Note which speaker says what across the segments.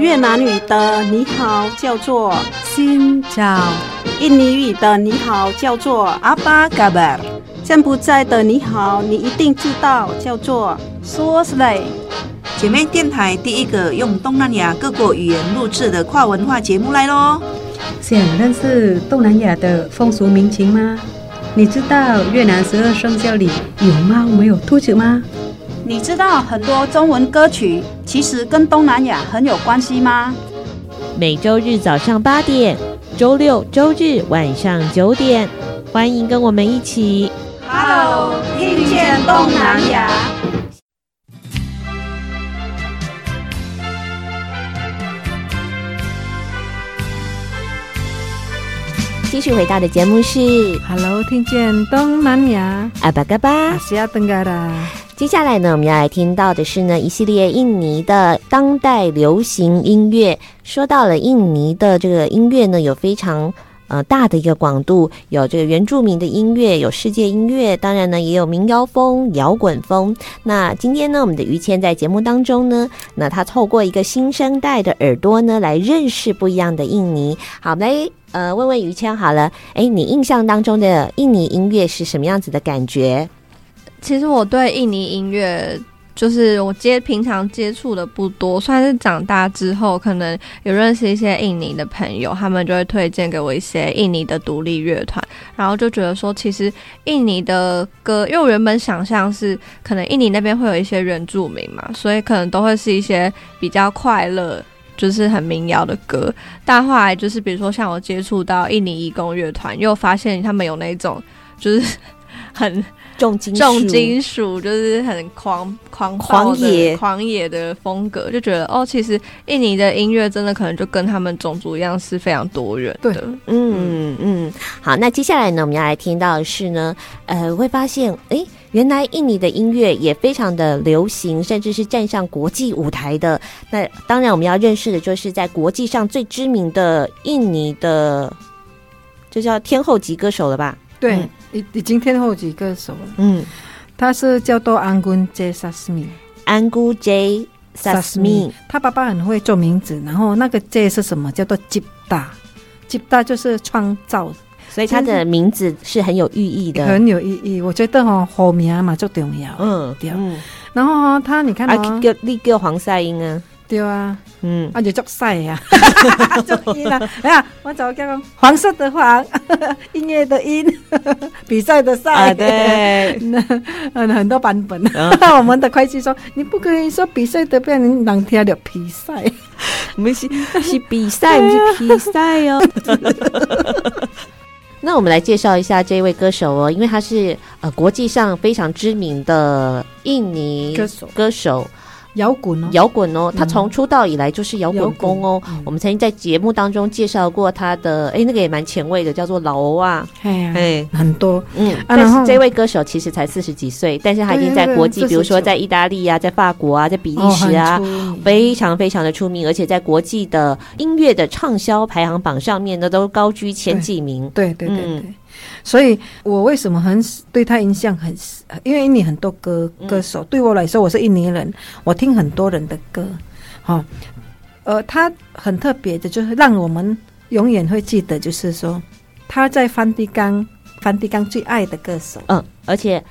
Speaker 1: 越南语的你好叫做
Speaker 2: Xin chào，
Speaker 1: 印尼语的你好叫做
Speaker 2: Apa kabar，
Speaker 1: 柬埔寨的你好你一定知道叫做
Speaker 2: Suo Slay。
Speaker 3: 姐妹电台第一个用东南亚各国语言录制的跨文化节目来喽！
Speaker 4: 想认识东南亚的风俗民情吗？你知道越南十二生肖里有猫没有兔子吗？
Speaker 1: 你知道很多中文歌曲其实跟东南亚很有关系吗？
Speaker 5: 每周日早上八点，周六周日晚上九点，欢迎跟我们一起
Speaker 1: ，Hello，听见东南亚。
Speaker 5: 继续回到的节目是
Speaker 4: Hello，听见东南亚，
Speaker 5: 阿巴嘎巴，
Speaker 4: 阿西亚登嘎达。
Speaker 5: 接下来呢，我们要来听到的是呢一系列印尼的当代流行音乐。说到了印尼的这个音乐呢，有非常呃大的一个广度，有这个原住民的音乐，有世界音乐，当然呢也有民谣风、摇滚风。那今天呢，我们的于谦在节目当中呢，那他透过一个新生代的耳朵呢，来认识不一样的印尼。好，嘞。呃，问问于谦好了，哎，你印象当中的印尼音乐是什么样子的感觉？
Speaker 6: 其实我对印尼音乐，就是我接平常接触的不多，算是长大之后，可能有认识一些印尼的朋友，他们就会推荐给我一些印尼的独立乐团，然后就觉得说，其实印尼的歌，因为我原本想象是可能印尼那边会有一些原住民嘛，所以可能都会是一些比较快乐。就是很民谣的歌，但后来就是比如说像我接触到印尼义工乐团，又发现他们有那种就是很
Speaker 5: 重金属
Speaker 6: 重金属，就是很狂狂
Speaker 5: 狂野
Speaker 6: 狂野的风格，就觉得哦，其实印尼的音乐真的可能就跟他们种族一样是非常多元的。
Speaker 5: 对，嗯嗯，好，那接下来呢，我们要来听到的是呢，呃，会发现哎。诶原来印尼的音乐也非常的流行，甚至是站上国际舞台的。那当然，我们要认识的就是在国际上最知名的印尼的，就叫天后级歌手了吧？
Speaker 4: 对，嗯、已经天后几个手了。
Speaker 5: 嗯，
Speaker 4: 他是叫做安姑 J 萨斯米，
Speaker 5: 安姑 J 萨斯米。
Speaker 4: 他爸爸很会做名字，然后那个 J 是什么？叫做吉大，吉大就是创造。
Speaker 5: 所以他的名字是很有寓意的，
Speaker 4: 很有意义。我觉得哈，好名嘛最重要。
Speaker 5: 嗯，
Speaker 4: 对。然后他，你看，
Speaker 5: 啊，叫你叫黄赛英啊，
Speaker 4: 对啊，
Speaker 5: 嗯，
Speaker 4: 啊就足赛呀，足音啊。哎呀，我早讲黄色的黄，音乐的音，比赛的赛。
Speaker 5: 对，
Speaker 4: 嗯，很多版本。我们的会计说，你不可以说比赛的，不然人能听到比赛。
Speaker 5: 不是，是比赛，不是比赛哦。那我们来介绍一下这位歌手哦，因为他是呃国际上非常知名的印尼歌手歌手。
Speaker 4: 摇滚哦，
Speaker 5: 摇滚哦，他从出道以来就是摇滚风哦。我们曾经在节目当中介绍过他的，哎，那个也蛮前卫的，叫做老欧啊，
Speaker 4: 哎，很多，
Speaker 5: 嗯。但是这位歌手其实才四十几岁，但是他已经在国际，比如说在意大利啊，在法国啊，在比利时啊，非常非常的出名，而且在国际的音乐的畅销排行榜上面呢，都高居前几名。
Speaker 4: 对对对对。所以我为什么很对他印象很，因为印尼很多歌歌手，对我来说，我是印尼人，我听很多人的歌，哈，呃，他很特别的，就是让我们永远会记得，就是说他在梵蒂冈，梵蒂冈最爱的歌手，
Speaker 5: 嗯，而且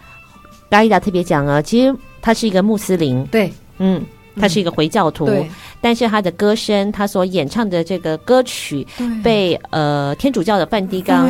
Speaker 5: 嘎伊达特别讲啊，其实他是一个穆斯林，
Speaker 4: 对，
Speaker 5: 嗯。他是一个回教徒，
Speaker 4: 嗯、
Speaker 5: 但是他的歌声，他所演唱的这个歌曲，被呃天主教的梵蒂冈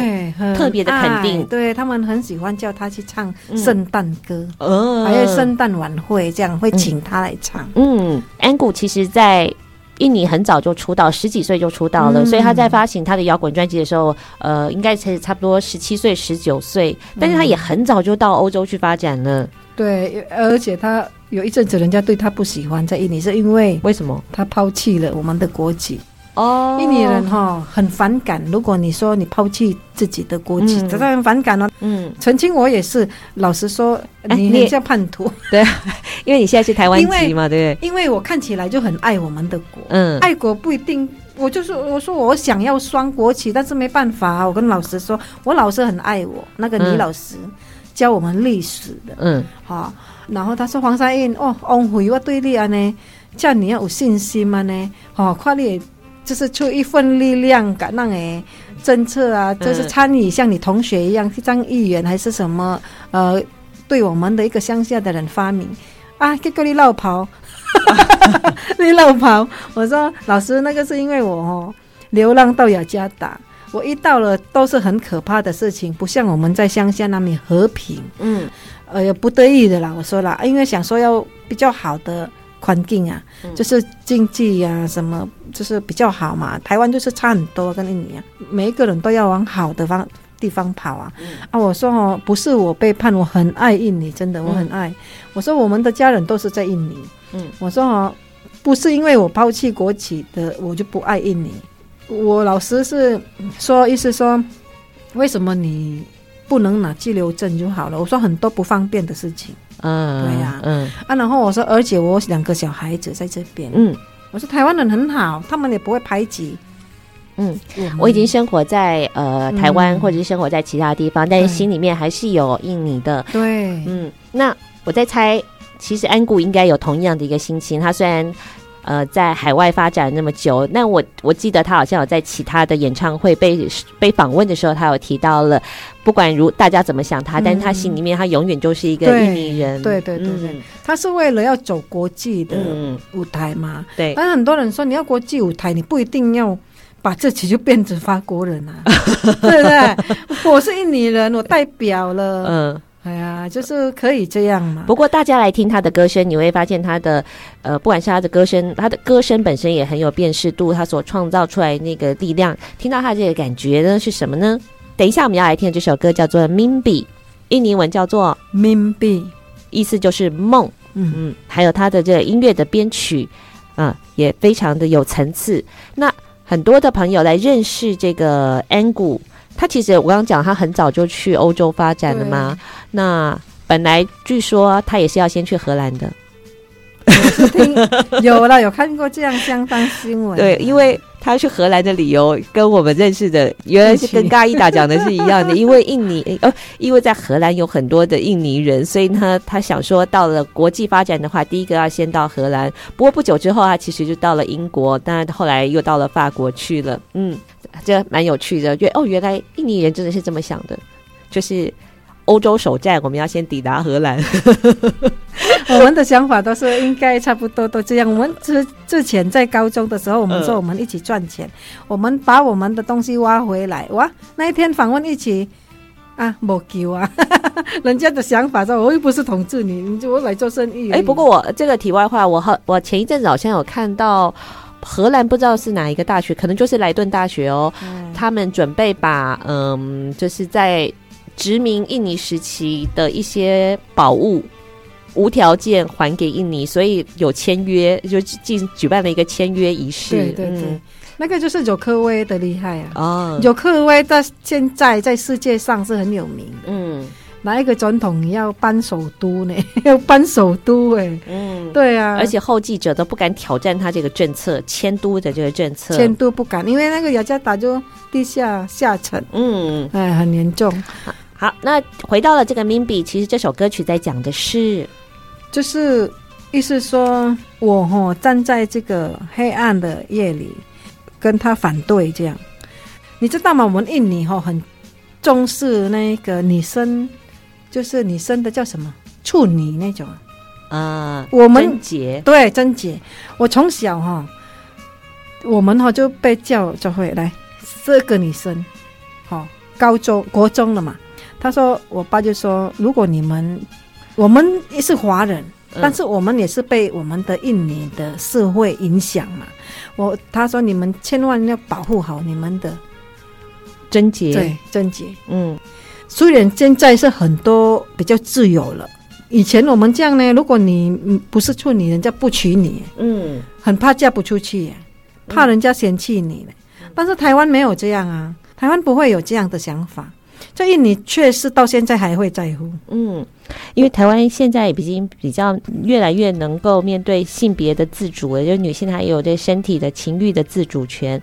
Speaker 5: 特别的肯定，
Speaker 4: 对他们很喜欢叫他去唱圣诞歌，
Speaker 5: 嗯、
Speaker 4: 还有圣诞晚会这样会请他来唱。
Speaker 5: 嗯，安古其实在印尼很早就出道，十几岁就出道了，嗯、所以他在发行他的摇滚专辑的时候，呃，应该才差不多十七岁、十九岁，但是他也很早就到欧洲去发展了。
Speaker 4: 对，而且他。有一阵子，人家对他不喜欢，在印尼是因为
Speaker 5: 为什么？
Speaker 4: 他抛弃了我们的国籍
Speaker 5: 哦。
Speaker 4: 印尼人哈很反感，如果你说你抛弃自己的国籍，他很反感哦。
Speaker 5: 嗯，
Speaker 4: 曾经我也是，老实说，你很像叛徒。
Speaker 5: 对，因为你现在是台湾籍嘛，对不对？
Speaker 4: 因为我看起来就很爱我们的国，
Speaker 5: 嗯，
Speaker 4: 爱国不一定。我就是我说我想要双国旗，但是没办法。我跟老师说，我老师很爱我，那个李老师。教我们历史的，
Speaker 5: 嗯，
Speaker 4: 好、哦。然后他说黄沙印哦，翁回我对你啊呢，叫你要有信心嘛呢，哦，快点就是出一份力量，感让诶政策啊，就是参与像你同学一样去当议员还是什么，呃，对我们的一个乡下的人发明。啊，结果你落跑，你落跑，我说老师那个是因为我哦流浪到雅加达。我一到了都是很可怕的事情，不像我们在乡下那么和平。嗯，呃，不得已的啦，我说啦，因为想说要比较好的环境啊，嗯、就是经济呀、啊，什么就是比较好嘛。台湾就是差很多，跟印尼啊，每一个人都要往好的方地方跑啊。嗯、啊，我说哦，不是我背叛，我很爱印尼，真的，我很爱。嗯、我说我们的家人都是在印尼。嗯，我说哦，不是因为我抛弃国企的，我就不爱印尼。我老师是说，意思说，为什么你不能拿居留证就好了？我说很多不方便的事情，嗯，对呀，嗯。啊，然后我说，而且我两个小孩子在这边，嗯，我说台湾人很好，他们也不会排挤，嗯，
Speaker 5: 我已经生活在呃台湾，或者是生活在其他地方，但是心里面还是有印尼的，
Speaker 4: 对，
Speaker 5: 嗯，那我在猜，其实安谷应该有同样的一个心情，他虽然。呃，在海外发展那么久，那我我记得他好像有在其他的演唱会被被访问的时候，他有提到了，不管如大家怎么想他，嗯、但是他心里面他永远就是一个印尼人。
Speaker 4: 对对对对，嗯、他是为了要走国际的舞台嘛。
Speaker 5: 嗯、对，
Speaker 4: 但很多人说你要国际舞台，你不一定要把自己就变成法国人啊，对不对？我是印尼人，我代表了。嗯。哎呀，就是可以这样嘛。
Speaker 5: 不过大家来听他的歌声，你会发现他的呃，不管是他的歌声，他的歌声本身也很有辨识度，他所创造出来那个力量，听到他这个感觉呢是什么呢？等一下我们要来听的这首歌叫做《Mimbi》，印尼文叫做
Speaker 4: Mimbi
Speaker 5: 意思就是梦。嗯嗯，还有他的这个音乐的编曲啊、呃，也非常的有层次。那很多的朋友来认识这个安谷。他其实我刚刚讲，他很早就去欧洲发展了嘛。对那本来据说他也是要先去荷兰的。
Speaker 4: 听 有了，有看过这样相当新闻。
Speaker 5: 对，因为他去荷兰的理由跟我们认识的原来是跟嘎伊达讲的是一样的。因为印尼哦，因为在荷兰有很多的印尼人，所以呢，他想说到了国际发展的话，第一个要先到荷兰。不过不久之后，他其实就到了英国，当然后来又到了法国去了。嗯。这蛮有趣的，觉得哦，原来印尼人真的是这么想的，就是欧洲首站，我们要先抵达荷兰。
Speaker 4: 我们的想法都是应该差不多都这样。我们之之前在高中的时候，我们说我们一起赚钱，呃、我们把我们的东西挖回来。哇，那一天访问一起啊，没救啊！人家的想法说，我又不是统治你，你就我来做生意。
Speaker 5: 哎，不过我这个题外话，我好，我前一阵子好像有看到。荷兰不知道是哪一个大学，可能就是莱顿大学哦。嗯、他们准备把嗯，就是在殖民印尼时期的一些宝物无条件还给印尼，所以有签约，就进举办了一个签约仪式。
Speaker 4: 对对对，嗯、那个就是佐科威的厉害啊！哦，佐科威在现在在世界上是很有名的。嗯。哪一个总统要搬首都呢？要搬首都哎、欸，嗯，对啊，
Speaker 5: 而且后继者都不敢挑战他这个政策，迁都的这个政策，
Speaker 4: 迁都不敢，因为那个雅加达就地下下沉，嗯，哎，很严重
Speaker 5: 好。好，那回到了这个 Mimpi，其实这首歌曲在讲的是，
Speaker 4: 就是意思说我哈站在这个黑暗的夜里，跟他反对这样，你知道吗？我们印尼哈很重视那个女生。就是女生的叫什么处女那种啊？我们
Speaker 5: 贞洁
Speaker 4: 对贞洁。我从小哈，我们哈就被叫就会来这个女生，好高中国中了嘛。他说，我爸就说，如果你们我们也是华人，但是我们也是被我们的印尼的社会影响嘛。我他说，你们千万要保护好你们的
Speaker 5: 贞洁，
Speaker 4: 对贞洁，嗯。虽然现在是很多比较自由了，以前我们这样呢，如果你不是处女，人家不娶你，嗯，很怕嫁不出去，怕人家嫌弃你。但是台湾没有这样啊，台湾不会有这样的想法，所以你确实到现在还会在乎，
Speaker 5: 嗯，因为台湾现在已经比较越来越能够面对性别的自主了，就是女性她也有对身体的情欲的自主权。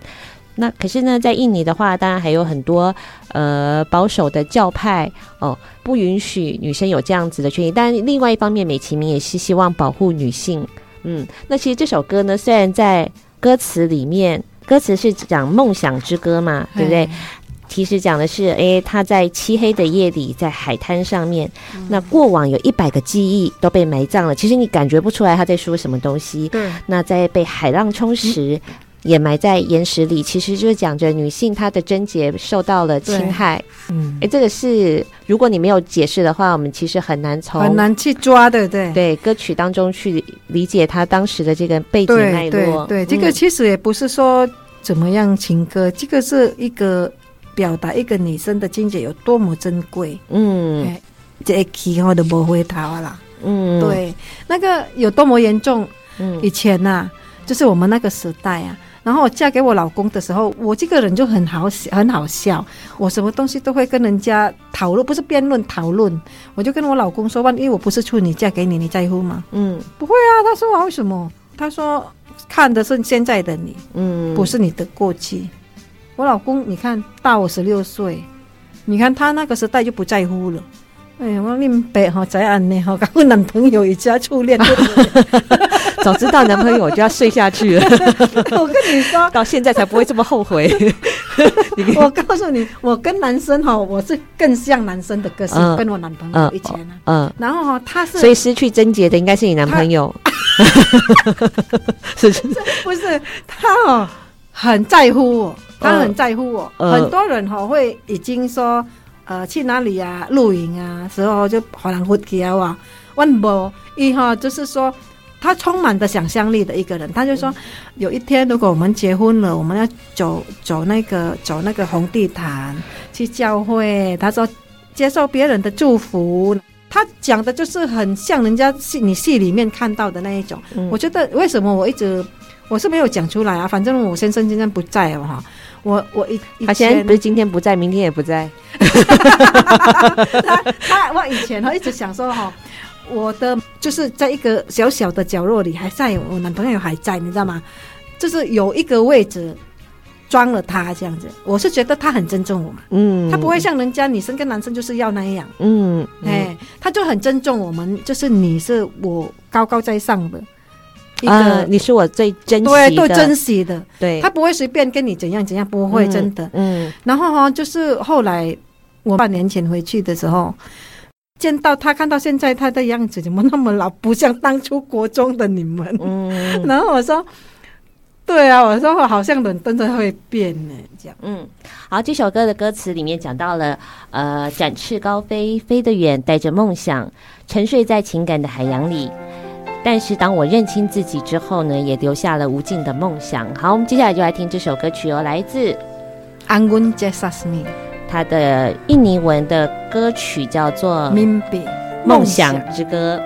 Speaker 5: 那可是呢，在印尼的话，当然还有很多呃保守的教派哦，不允许女生有这样子的权益。但另外一方面，美其名也是希望保护女性。嗯，那其实这首歌呢，虽然在歌词里面，歌词是讲梦想之歌嘛，对不对？其实讲的是，哎，他在漆黑的夜里，在海滩上面，嗯、那过往有一百个记忆都被埋葬了。其实你感觉不出来他在说什么东西。对。那在被海浪充实，嗯、掩埋在岩石里，其实就是讲着女性她的贞洁受到了侵害。嗯。哎，这个是如果你没有解释的话，我们其实很难从
Speaker 4: 很难去抓的，对
Speaker 5: 对，歌曲当中去理解她当时的这个背景脉络。
Speaker 4: 对对，对，这个其实也不是说怎么样情歌，这个是一个。表达一个女生的境界有多么珍贵，嗯，这一期我都不回头了，嗯，对，那个有多么严重，嗯，以前呐、啊，就是我们那个时代啊，然后我嫁给我老公的时候，我这个人就很好笑，很好笑，我什么东西都会跟人家讨论，不是辩论讨论，我就跟我老公说，万一我不是处女嫁给你，你在乎吗？嗯，不会啊，他说为什么？他说看的是现在的你，嗯，不是你的过去。我老公，你看大我十六岁，你看他那个时代就不在乎了。哎呀，我明白哈，在安呢哈，我男朋友也加初恋，
Speaker 5: 早知道男朋友我就要睡下去了。
Speaker 4: 我跟你说，
Speaker 5: 到现在才不会这么后悔。
Speaker 4: 我告诉你，我跟男生哈，我是更像男生的个性，嗯、跟我男朋友以前呢、啊。嗯，然后哈，他是
Speaker 5: 所以失去贞洁的应该是你男朋友。
Speaker 4: 是不是他哦，很在乎我。他很在乎我，呃、很多人哈会已经说，呃，去哪里啊，露营啊，时候就好难回家哇。问我一哈就是说，他充满着想象力的一个人，他就说，有一天如果我们结婚了，我们要走走那个走那个红地毯去教会，他说接受别人的祝福，他讲的就是很像人家戏你戏里面看到的那一种。嗯、我觉得为什么我一直我是没有讲出来啊？反正我先生今天不在哦哈。我我以
Speaker 5: 他现在不是今天不在，明天也不在。
Speaker 4: 他他我以前哈一直想说哈，我的就是在一个小小的角落里还在，我男朋友还在，你知道吗？就是有一个位置装了他这样子，我是觉得他很尊重我嘛，嗯，他不会像人家女生跟男生就是要那样，嗯，哎，他就很尊重我们，就是你是我高高在上的。
Speaker 5: 啊，你是我最珍惜的，
Speaker 4: 对，最珍惜的。对，他不会随便跟你怎样怎样，不会真的。嗯，然后哈，就是后来我半年前回去的时候，见到他，看到现在他的样子怎么那么老，不像当初国中的你们。嗯，然后我说，对啊，我说好像人真的会变呢，这样。
Speaker 5: 嗯，好，这首歌的歌词里面讲到了，呃，展翅高飞，飞得远，带着梦想，沉睡在情感的海洋里。但是当我认清自己之后呢，也留下了无尽的梦想。好，我们接下来就来听这首歌曲哦，来自
Speaker 4: Anggun j e s a s m i
Speaker 5: 他的印尼文的歌曲叫做《
Speaker 4: Mimpi
Speaker 5: 梦想之歌》。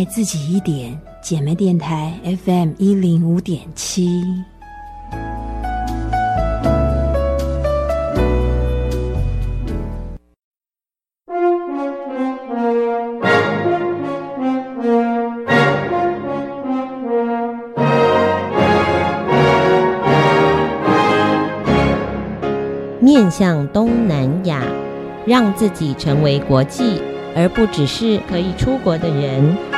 Speaker 2: 爱自己一点，姐妹电台 FM 一零五点七。
Speaker 5: 面向东南亚，让自己成为国际，而不只是可以出国的人。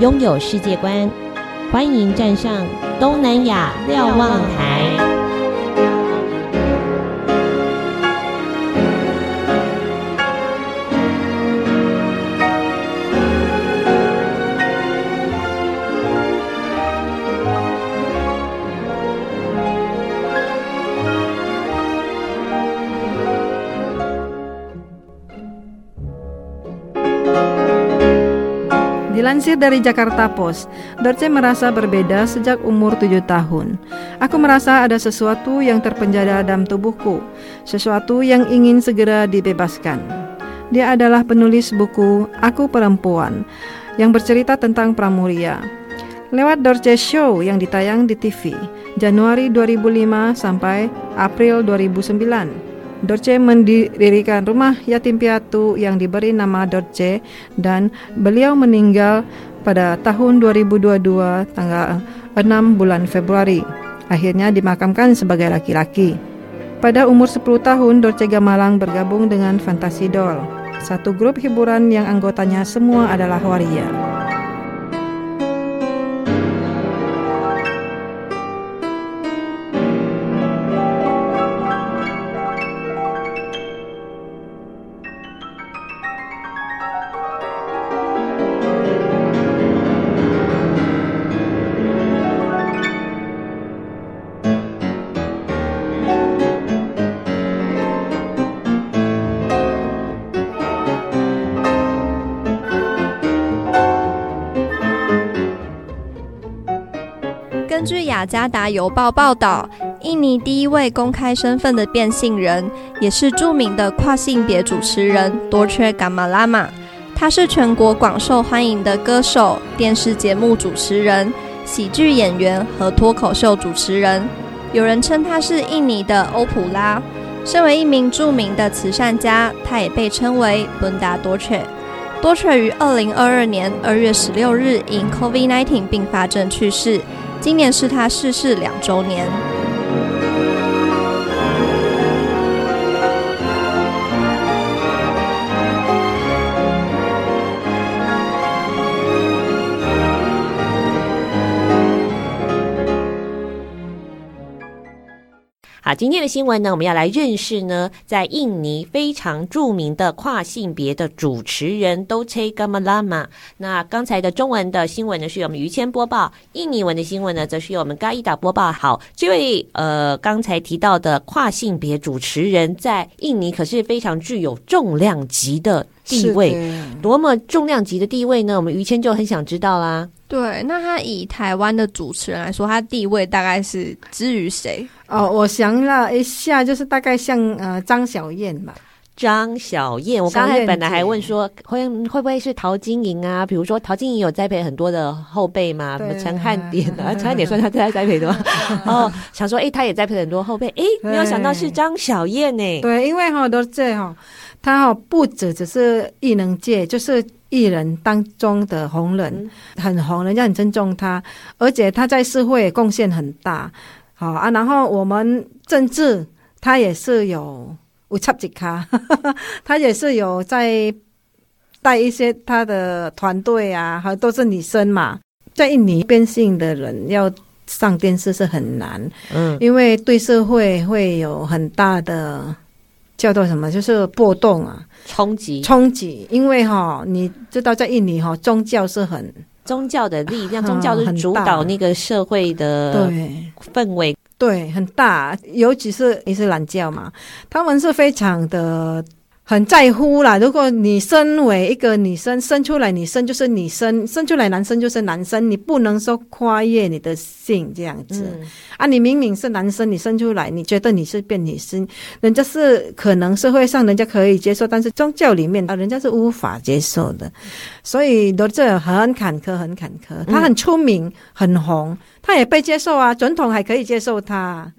Speaker 5: 拥有世界观，欢迎站上东南亚瞭望台。
Speaker 4: Dilansir dari Jakarta Post, Dorce merasa berbeda sejak umur tujuh tahun. Aku merasa ada sesuatu yang terpenjara dalam tubuhku, sesuatu yang ingin segera dibebaskan. Dia adalah penulis buku Aku Perempuan yang bercerita tentang Pramuria. Lewat Dorce Show yang ditayang di TV, Januari 2005 sampai April 2009. Dorce mendirikan rumah yatim piatu yang diberi nama Dorce dan beliau meninggal pada tahun 2022 tanggal 6 bulan Februari. Akhirnya dimakamkan sebagai laki-laki. Pada umur 10 tahun, Dorce Gamalang bergabung dengan Fantasi Doll, satu grup hiburan yang anggotanya semua adalah waria.《
Speaker 6: 雅加达邮报》报道，印尼第一位公开身份的变性人，也是著名的跨性别主持人多切伽马拉玛。他是全国广受欢迎的歌手、电视节目主持人、喜剧演员和脱口秀主持人。有人称他是印尼的欧普拉。身为一名著名的慈善家，他也被称为本达多切。多切于二零二二年二月十六日因 COVID-19 并发症去世。今年是他逝世两周年。
Speaker 5: 好，今天的新闻呢，我们要来认识呢，在印尼非常著名的跨性别的主持人 Dolce Gamalama。那刚才的中文的新闻呢，是由我们于谦播报；印尼文的新闻呢，则是由我们嘎伊达播报。好，这位呃，刚才提到的跨性别主持人，在印尼可是非常具有重量级的地位，多么重量级的地位呢？我们于谦就很想知道啦。
Speaker 6: 对，那他以台湾的主持人来说，他地位大概是之于谁？
Speaker 4: 哦，我想了一下，就是大概像呃张小燕吧。
Speaker 5: 张小燕，我刚才本来还问说会会不会是陶晶莹啊？比如说陶晶莹有栽培很多的后辈嘛，什么陈汉典啊，陈汉典算他在栽培的吗？哦，想说哎，他也栽培很多后辈，哎，没有想到是张小燕呢。
Speaker 4: 对，因为哈都这哈，他哈不止只是艺能界，就是。艺人当中的红人，很红，人家很尊重他，而且他在社会贡献很大，好啊。然后我们政治，他也是有有插几卡，他也是有在带一些他的团队啊，还都是女生嘛。在印尼变性的人要上电视是很难，嗯，因为对社会会有很大的叫做什么，就是波动啊。
Speaker 5: 冲击，
Speaker 4: 冲击，因为哈，你知道在印尼哈，宗教是很
Speaker 5: 宗教的力量，宗教是主导那个社会的氛围，
Speaker 4: 对，很大，尤其是伊斯兰教嘛，他们是非常的。很在乎啦。如果你身为一个女生，生出来女生就是女生，生出来男生就是男生，你不能说跨越你的性这样子、嗯、啊！你明明是男生，你生出来你觉得你是变女生，人家是可能社会上人家可以接受，但是宗教里面啊，人家是无法接受的。所以罗志很坎坷，很坎坷。他很出名，很红，他也被接受啊，总统还可以接受他。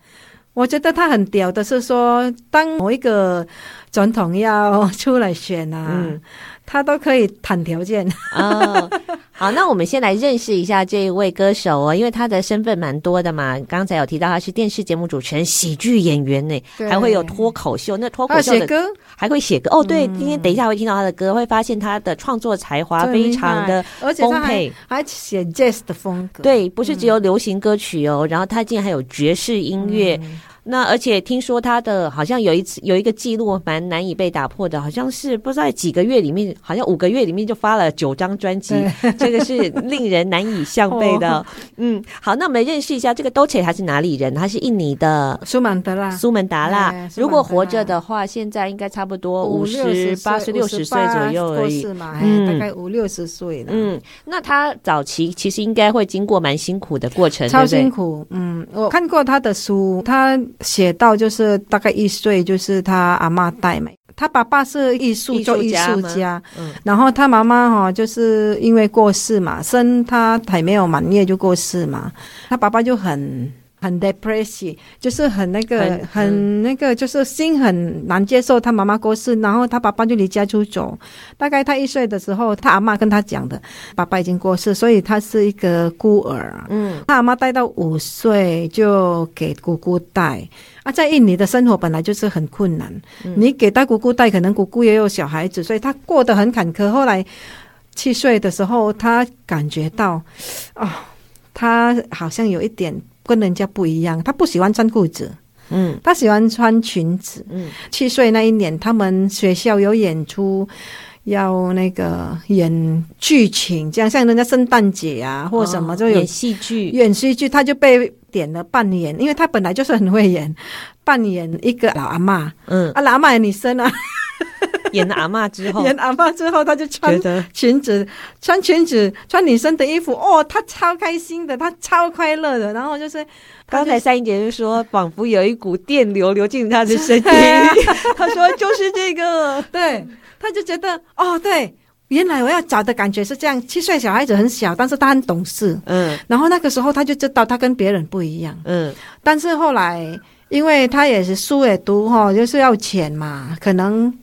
Speaker 4: 我觉得他很屌的是说，当某一个。总统要出来选啊，他都可以谈条件。
Speaker 5: 哦，好，那我们先来认识一下这一位歌手哦，因为他的身份蛮多的嘛。刚才有提到他是电视节目主持人、喜剧演员呢，还会有脱口秀。那脱口秀的
Speaker 4: 写歌
Speaker 5: 还会写歌哦。对，嗯、今天等一下会听到他的歌，会发现他的创作才华非常的丰沛，
Speaker 4: 而且他还写 jazz 的风格。
Speaker 5: 对，不是只有流行歌曲哦，嗯、然后他竟然还有爵士音乐。嗯那而且听说他的好像有一次有一个记录蛮难以被打破的，好像是不知道在几个月里面，好像五个月里面就发了九张专辑，这个是令人难以相背的。哦、嗯，好，那我们来认识一下这个 Dolce 他是哪里人？他是印尼的苏门答腊。苏门答腊，如果活着的话，现在应该差不多五十八岁、六十岁左右而已，
Speaker 4: 嗯，大概五六十岁了。
Speaker 5: 嗯，那他早期其实应该会经过蛮辛苦的过程，
Speaker 4: 超辛苦。嗯，我看过他的书，他。写到就是大概一岁，就是他阿妈带嘛。他爸爸是艺术做艺术家，嗯，然后他妈妈哈就是因为过世嘛，生他还没有满月就过世嘛，他爸爸就很。很 depressed，就是很那个，很，很那个，就是心很难接受他妈妈过世，然后他爸爸就离家出走。大概他一岁的时候，他阿妈跟他讲的，爸爸已经过世，所以他是一个孤儿。嗯，他阿妈带到五岁就给姑姑带。啊，在印尼的生活本来就是很困难，嗯、你给他姑姑带，可能姑姑也有小孩子，所以他过得很坎坷。后来七岁的时候，他感觉到，哦，他好像有一点。跟人家不一样，他不喜欢穿裤子，嗯，他喜欢穿裙子，嗯。七岁那一年，他们学校有演出，要那个演剧情，这样像人家圣诞节啊，或什么就有、哦、演戏剧，演戏剧，他就被点了扮演，因为他本来就是很会演，扮演一个老阿妈，嗯，啊，老阿嬷女生啊。
Speaker 5: 演了阿嬷之后，
Speaker 4: 演阿嬷之后，他就穿裙子，穿裙子，穿女生的衣服。哦，他超开心的，他超快乐的。然后就是
Speaker 5: 刚才三英姐就说，仿佛有一股电流流进他的身体。他 说就是这个，
Speaker 4: 对，他就觉得哦，对，原来我要找的感觉是这样。七岁小孩子很小，但是他很懂事。嗯，然后那个时候他就知道他跟别人不一样。嗯，但是后来，因为他也是书也读哈，就是要钱嘛，可能。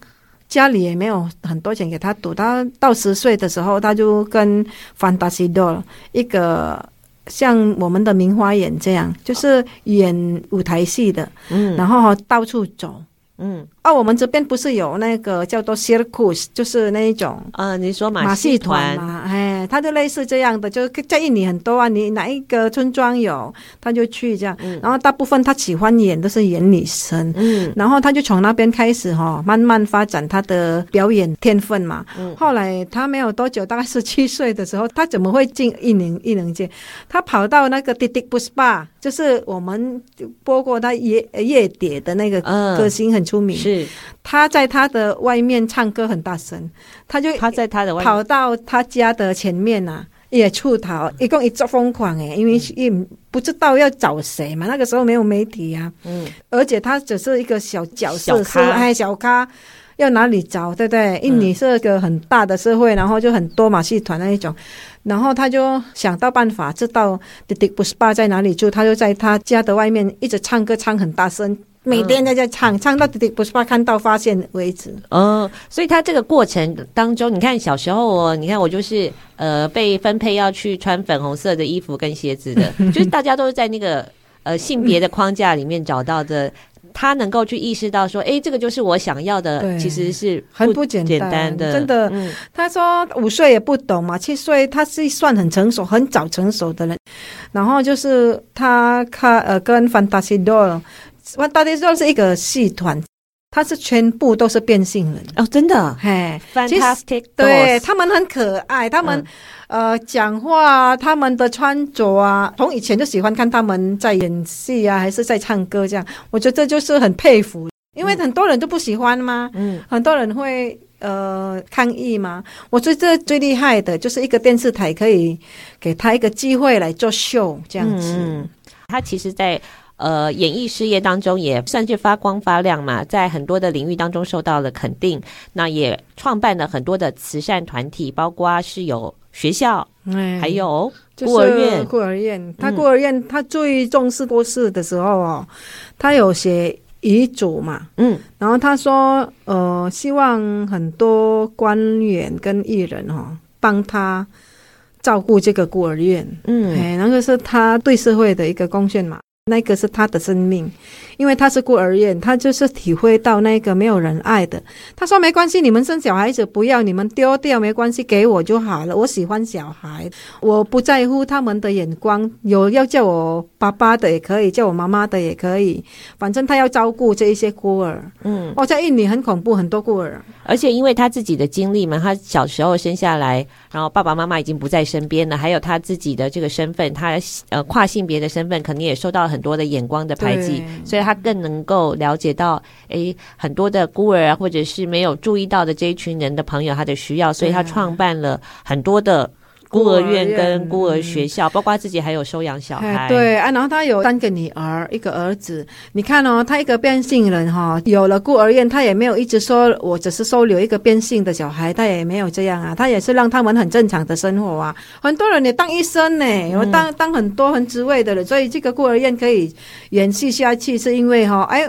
Speaker 4: 家里也没有很多钱给他读，他到十岁的时候，他就跟 Fantasidor 一个像我们的名花演这样，就是演舞台戏的，嗯，然后到处走，嗯，啊，我们这边不是有那个叫做 Circus，就是那一种，
Speaker 5: 呃，你说马戏团
Speaker 4: 嘛，哎，他就类似这样的，就是在印尼很多啊，你哪一个村庄有，他就去这样。嗯、然后大部分他喜欢演都是演女生，嗯，然后他就从那边开始哈，慢慢发展他的表演天分嘛。嗯、后来他没有多久，大概十七岁的时候，他怎么会进艺能艺能界？他跑到那个 Titiek Puspa，就是我们播过他夜夜蝶的那个歌星，很出名。嗯、是。他在他的外面唱歌很大声，他就
Speaker 5: 他在他的外
Speaker 4: 跑到他家的前面呐、啊，也出逃，一共一直疯狂诶，因为也不知道要找谁嘛，那个时候没有媒体啊，嗯，而且他只是一个小角色，小咖，哎，小咖。要哪里找，对不对？印尼是个很大的社会，嗯、然后就很多马戏团那一种，然后他就想到办法，知道 Titiek Puspa 在哪里住，他就在他家的外面一直唱歌，唱很大声，每天都在唱，嗯、唱到 Titiek Puspa 看到发现为止。
Speaker 5: 哦，所以他这个过程当中，你看小时候哦，你看我就是呃被分配要去穿粉红色的衣服跟鞋子的，就是大家都是在那个呃性别的框架里面找到的。他能够去意识到说，哎，这个就是我想要的，其实是
Speaker 4: 很不简单的，真的。
Speaker 5: 嗯、
Speaker 4: 他说五岁也不懂嘛，七岁他是算很成熟、很早成熟的人。然后就是他看呃跟 Fantastic Doll，Fantastic Doll 是一个戏团，他是全部都是变性人
Speaker 5: 哦，真的，
Speaker 4: 嘿
Speaker 5: ，Fantastic，
Speaker 4: 对他们很可爱，他们。嗯呃，讲话，他们的穿着啊，从以前就喜欢看他们在演戏啊，还是在唱歌这样。我觉得这就是很佩服，因为很多人都不喜欢嘛，嗯，很多人会呃抗议嘛。我觉得这最厉害的就是一个电视台可以给他一个机会来做秀这样子。
Speaker 5: 嗯，他其实，在呃演艺事业当中也算是发光发亮嘛，在很多的领域当中受到了肯定。那也创办了很多的慈善团体，包括是有。学校，嗯，还有孤儿院，
Speaker 4: 孤儿院，他孤儿院，他最重视过世的时候哦，他有写遗嘱嘛，嗯，然后他说，呃，希望很多官员跟艺人哦，帮他照顾这个孤儿院，嗯，哎，那个是他对社会的一个贡献嘛。那个是他的生命，因为他是孤儿院，他就是体会到那个没有人爱的。他说没关系，你们生小孩子不要，你们丢掉没关系，给我就好了。我喜欢小孩，我不在乎他们的眼光，有要叫我爸爸的也可以，叫我妈妈的也可以，反正他要照顾这一些孤儿。嗯，我在印尼很恐怖，很多孤儿，
Speaker 5: 而且因为他自己的经历嘛，他小时候生下来，然后爸爸妈妈已经不在身边了，还有他自己的这个身份，他呃跨性别的身份，肯定也受到很。很多的眼光的排挤，所以他更能够了解到，诶，很多的孤儿啊，或者是没有注意到的这一群人的朋友，他的需要，所以他创办了很多的。孤儿院跟孤儿学校，包括自己还有收养小孩。
Speaker 4: 对啊，然后他有三个女儿，一个儿子。你看哦，他一个变性人哈，有了孤儿院，他也没有一直说我只是收留一个变性的小孩，他也没有这样啊，他也是让他们很正常的生活啊。很多人也当医生呢，有当当很多很职位的人，所以这个孤儿院可以延续下去，是因为哈，哎，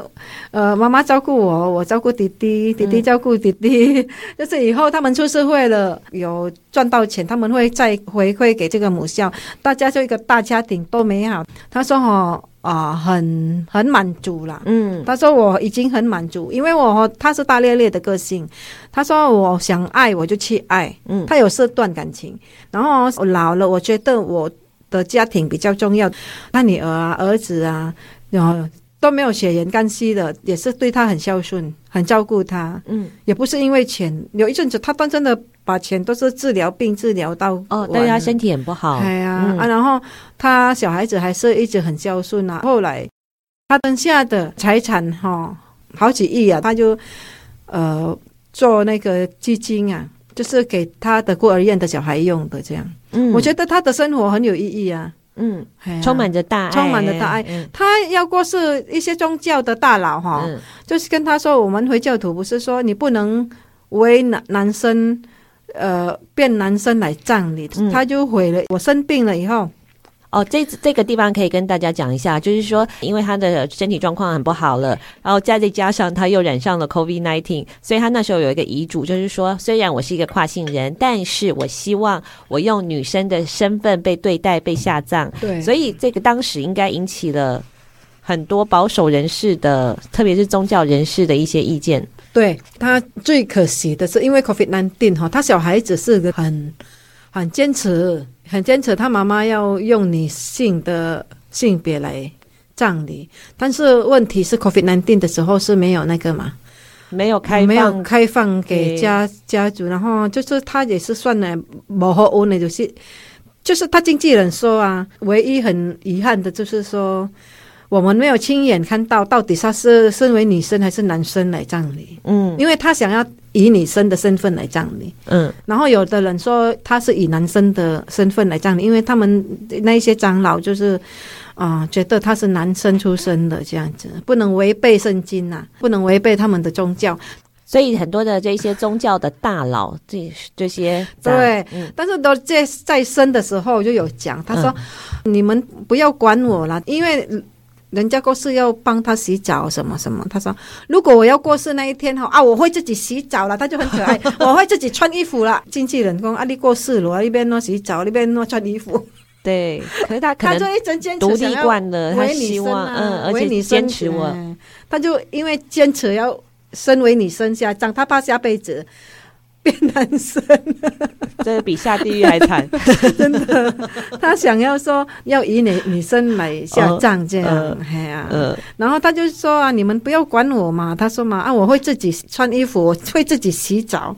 Speaker 4: 呃，妈妈照顾我，我照顾弟弟，弟弟照顾弟弟，就是以后他们出社会了，有赚到钱，他们会再。回馈给这个母校，大家就一个大家庭多美好。他说：“哦，啊，很很满足啦。”嗯，他说我已经很满足，因为我他是大咧咧的个性。他说我想爱我就去爱，嗯，他有这段感情。然后我老了，我觉得我的家庭比较重要。他女儿啊，儿子啊，然后都没有血缘关系的，也是对他很孝顺，很照顾他。嗯，也不是因为钱，有一阵子他当真的。把钱都是治疗病，治疗到
Speaker 5: 哦，对他身体很不好。
Speaker 4: 对啊，嗯、啊，然后他小孩子还是一直很孝顺啊。后来他剩下的财产哈、哦，好几亿啊，他就呃做那个基金啊，就是给他的孤儿院的小孩用的这样。嗯，我觉得他的生活很有意义啊。
Speaker 5: 嗯，啊、充满着大爱，
Speaker 4: 充满着大爱。嗯、他要过是一些宗教的大佬哈，嗯、就是跟他说，我们回教徒不是说你不能为男男生。呃，变男生来葬你，嗯、他就毁了。我生病了以后，
Speaker 5: 哦，这这个地方可以跟大家讲一下，就是说，因为他的身体状况很不好了，然后再再加上他又染上了 COVID nineteen，所以他那时候有一个遗嘱，就是说，虽然我是一个跨性人，但是我希望我用女生的身份被对待、被下葬。对，所以这个当时应该引起了很多保守人士的，特别是宗教人士的一些意见。
Speaker 4: 对他最可惜的是，因为 COVID nineteen 哈，他小孩子是个很很坚持，很坚持，他妈妈要用女性的性别来葬礼，但是问题是 COVID-19 的时候是没有那个嘛，
Speaker 5: 没有开放，
Speaker 4: 没有开放给家家族，然后就是他也是算了模合屋呢，就是就是他经纪人说啊，唯一很遗憾的就是说。我们没有亲眼看到到底他是身为女生还是男生来葬礼，嗯，因为他想要以女生的身份来葬礼，嗯，然后有的人说他是以男生的身份来葬礼，因为他们那一些长老就是啊、呃，觉得他是男生出生的这样子，不能违背圣经呐、啊，不能违背他们的宗教，
Speaker 5: 所以很多的这些宗教的大佬，这这些
Speaker 4: 对，嗯、但是都在在生的时候就有讲，他说、嗯、你们不要管我了，因为。人家过世要帮他洗澡什么什么，他说如果我要过世那一天哈啊，我会自己洗澡了，他就很可爱，我会自己穿衣服了。经纪人说啊，你过世了，一边弄洗澡，一边弄穿衣服。
Speaker 5: 对，可是他可能独立惯了，他希望嗯，而且你坚持我，
Speaker 4: 他就因为坚持要身为女生下葬，他怕下辈子。变男生，
Speaker 5: 这个比下地狱还惨，
Speaker 4: 真的。他想要说要以女女生来下葬这样，哎呀，嗯。然后他就说啊，你们不要管我嘛。他说嘛，啊，我会自己穿衣服，我会自己洗澡。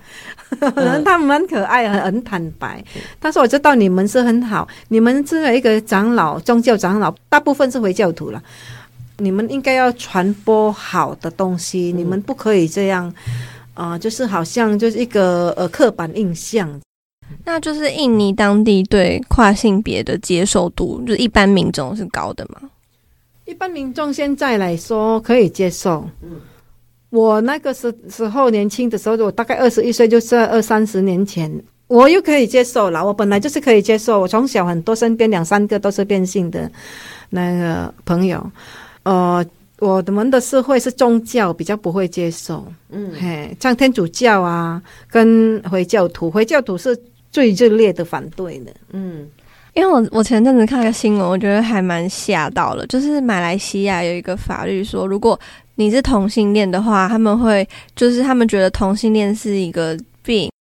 Speaker 4: 嗯、他们很可爱，很很坦白。他说我知道你们是很好，你们作为一个长老，宗教长老，大部分是回教徒了。你们应该要传播好的东西，你们不可以这样。啊、呃，就是好像就是一个呃刻板印象，
Speaker 6: 那就是印尼当地对跨性别的接受度，就是一般民众是高的吗？
Speaker 4: 一般民众现在来说可以接受。嗯，我那个时时候年轻的时候，我大概二十一岁，就是二三十年前，我又可以接受了。我本来就是可以接受，我从小很多身边两三个都是变性的那个朋友，呃。我们的社会是宗教比较不会接受，嗯，嘿，像天主教啊，跟回教徒，回教徒是最热烈的反对的，嗯，
Speaker 6: 因为我我前阵子看了个新闻，我觉得还蛮吓到了，就是马来西亚有一个法律说，如果你是同性恋的话，他们会就是他们觉得同性恋是一个病，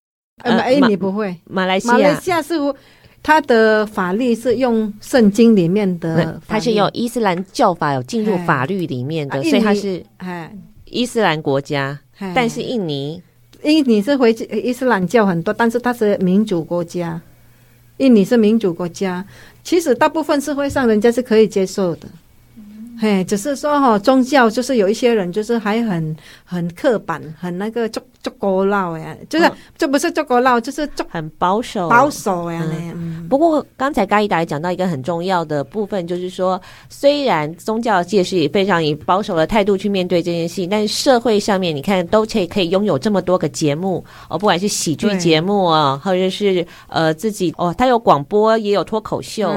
Speaker 4: 呃，哎，你不会，
Speaker 5: 马来西亚，
Speaker 4: 马来西亚是。他的法律是用圣经里面的，
Speaker 5: 他是用伊斯兰教法有进入法律里面的，所以他是伊斯兰国家。但是印尼，
Speaker 4: 印尼是回伊斯兰教很多，但是它是民主国家。印尼是民主国家，其实大部分社会上人家是可以接受的。嘿，只是说哈，宗教就是有一些人就是还很很刻板，很那个就。足够老呀，就是这不是足够老，就是
Speaker 5: 很保守
Speaker 4: 保守呀。
Speaker 5: 嗯，不过刚才嘎伊达也讲到一个很重要的部分，就是说，虽然宗教界是以非常以保守的态度去面对这件事，但是社会上面你看都可以可以拥有这么多个节目哦，不管是喜剧节目啊，或者是呃自己哦，他有广播也有脱口秀，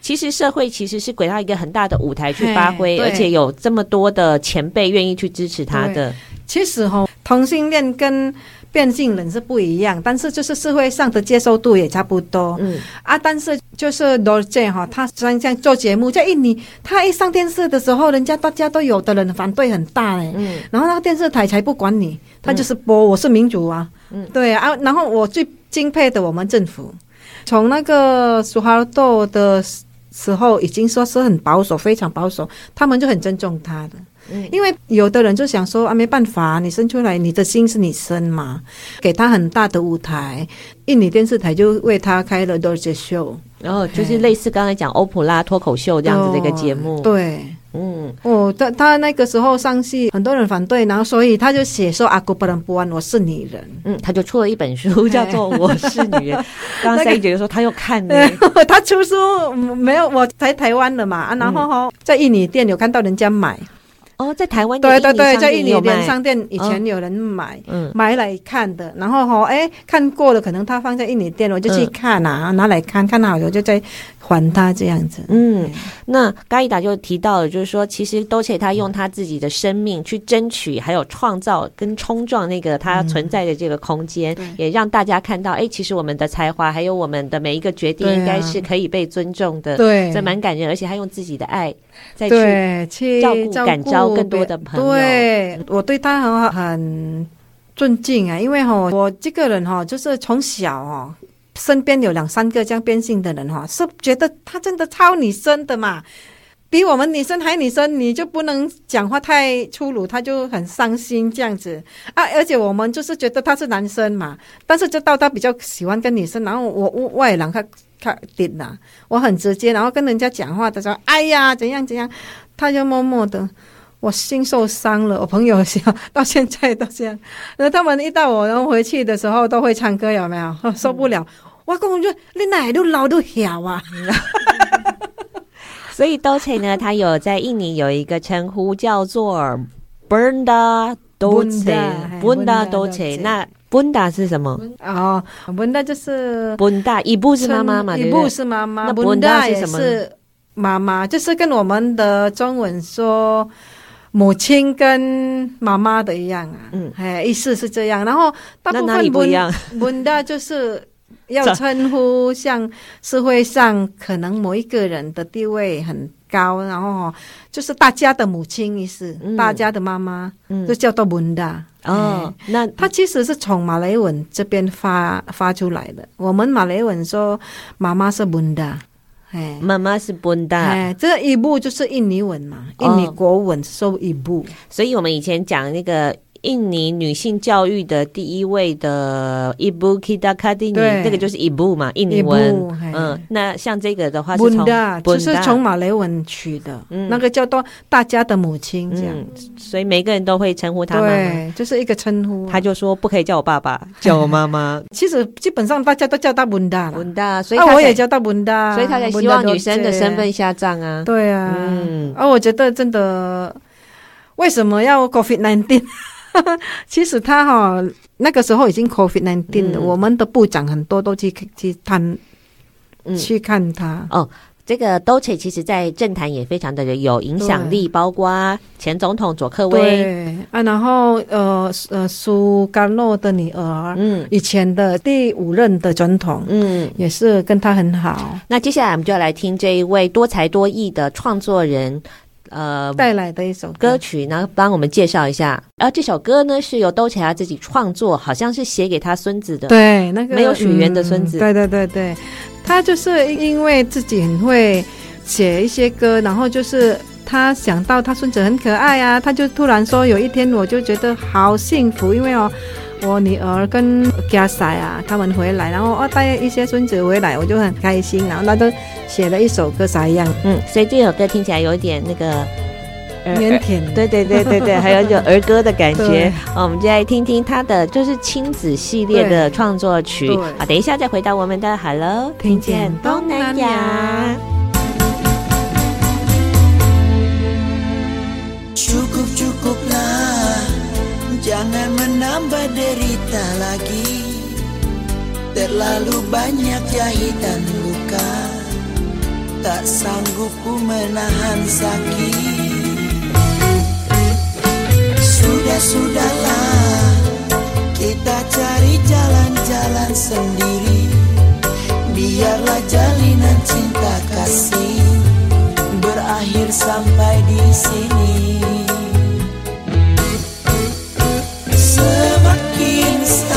Speaker 5: 其实社会其实是给他一个很大的舞台去发挥，而且有这么多的前辈愿意去支持他的。
Speaker 4: 其实哈，同性恋跟变性人是不一样，但是就是社会上的接受度也差不多。嗯啊，但是就是罗杰哈，他像像做节目在印尼，他一上电视的时候，人家大家都有的人反对很大嘞。嗯，然后那个电视台才不管你，他就是播，我是民主啊。嗯，对啊。然后我最敬佩的我们政府，从那个苏哈尔多的时候已经说是很保守，非常保守，他们就很尊重他的。因为有的人就想说啊，没办法，你生出来，你的心是你生嘛，给他很大的舞台。印尼电视台就为他开了多节秀，
Speaker 5: 然后就是类似刚才讲欧普拉脱口秀这样子的一个节目。
Speaker 4: 对，嗯，哦，他他那个时候上戏，很多人反对，然后所以他就写说啊，Aku Perempuan，我是女人。
Speaker 5: 嗯，他就出了一本书，叫做《我是女人》。刚才姐姐说他又看了，
Speaker 4: 他出书没有？我在台湾了嘛啊，然后哈，在印尼店有看到人家买。
Speaker 5: 哦，在台湾
Speaker 4: 对对对，在印尼店商店以前有人买，嗯，买来看的。然后哈，哎，看过了，可能他放在印尼店，我就去看啊，拿来看看好了，就再还他这样子。
Speaker 5: 嗯，那嘎伊达就提到了，就是说，其实多切他用他自己的生命去争取，还有创造跟冲撞那个他存在的这个空间，也让大家看到，哎，其实我们的才华，还有我们的每一个决定，应该是可以被尊重的。
Speaker 4: 对，
Speaker 5: 这蛮感人，而且他用自己的爱再去照顾、感召。更多的朋友，
Speaker 4: 对，我对他很很尊敬啊，因为哈，我这个人哈，就是从小哦身边有两三个这样变性的人哈，是觉得他真的超女生的嘛，比我们女生还女生，你就不能讲话太粗鲁，他就很伤心这样子啊。而且我们就是觉得他是男生嘛，但是就到他比较喜欢跟女生，然后我我外人他他点了，我很直接，然后跟人家讲话的时候，哎呀怎样怎样，他就默默的。我心受伤了，我朋友笑到现在都这样。那他们一到我然后回去的时候都会唱歌，有没有？受不了！我讲就你奶都老都小啊。
Speaker 5: 所以 Doce 呢，他有在印尼有一个称呼叫做 Bunda Doce，Bunda Doce。那 Bunda 是什么？
Speaker 4: 哦，Bunda 就是
Speaker 5: Bunda，一部是妈妈嘛？
Speaker 4: 一部是妈妈。
Speaker 5: 那 Bunda 是什么？
Speaker 4: 是妈妈，就是跟我们的中文说。母亲跟妈妈的一样啊，嗯，哎，意思是这样。然后大部分
Speaker 5: 不一样？
Speaker 4: 问的就是要称呼像社会上可能某一个人的地位很高，然后就是大家的母亲意思，嗯、大家的妈妈，嗯，就叫做文的。
Speaker 5: 哦，那
Speaker 4: 它其实是从马来文这边发发出来的。我们马来文说妈妈是文的。
Speaker 5: 哎，妈妈是 Bunda，
Speaker 4: 哎，这一部就是印尼文嘛，印尼国文说一部，
Speaker 5: 所以我们以前讲那个。印尼女性教育的第一位的 Ibu Kita Kartini，这个就是 Ibu 嘛，印尼文。嗯，那像这个的话是从，
Speaker 4: 就是从马来文取的，嗯，那个叫做大家的母亲这样，
Speaker 5: 所以每个人都会称呼他妈妈。
Speaker 4: 对，就是一个称呼。
Speaker 5: 他就说不可以叫我爸爸，叫我妈妈。
Speaker 4: 其实基本上大家都叫他
Speaker 5: Bunda，Bunda，所以
Speaker 4: 我也叫他 Bunda，
Speaker 5: 所以他才希望女生的身份下降啊。
Speaker 4: 对啊，嗯，而我觉得真的，为什么要 COVID nineteen？其实他哈那个时候已经 COVID nineteen 了，嗯、我们的部长很多都去去探，嗯、去看他
Speaker 5: 哦。这个 Doce 其实在政坛也非常的有影响力，包括前总统佐克威
Speaker 4: 对啊，然后呃呃苏甘洛的女儿，嗯，以前的第五任的总统，嗯，也是跟他很好。
Speaker 5: 那接下来我们就要来听这一位多才多艺的创作人。呃，
Speaker 4: 带来的一首
Speaker 5: 歌曲，然后帮我们介绍一下。然后这首歌呢，是由 Doce 他自己创作，好像是写给他孙子的。
Speaker 4: 对，那个
Speaker 5: 没有血缘的孙子。
Speaker 4: 嗯。对对对对，他就是因为自己很会写一些歌，然后就是他想到他孙子很可爱啊，他就突然说，有一天我就觉得好幸福，因为哦。我女儿跟家嫂啊，他们回来，然后哦带一些孙子回来，我就很开心。然后他都写了一首歌啥样？
Speaker 5: 嗯，所以这首歌听起来有一点那个
Speaker 4: 腼腆，
Speaker 5: 对对对对对，还有一种儿歌的感觉。对我们就来听听他的就是亲子系列的创作曲。好，等一下再回到我们的 Hello，听见东南亚。
Speaker 7: Jangan menambah derita lagi. Terlalu banyak jahitan luka. Tak sanggup ku menahan sakit. Sudah-sudahlah Kita cari jalan-jalan sendiri. Biarlah jalinan cinta kasih Berakhir sampai di sini in the sky.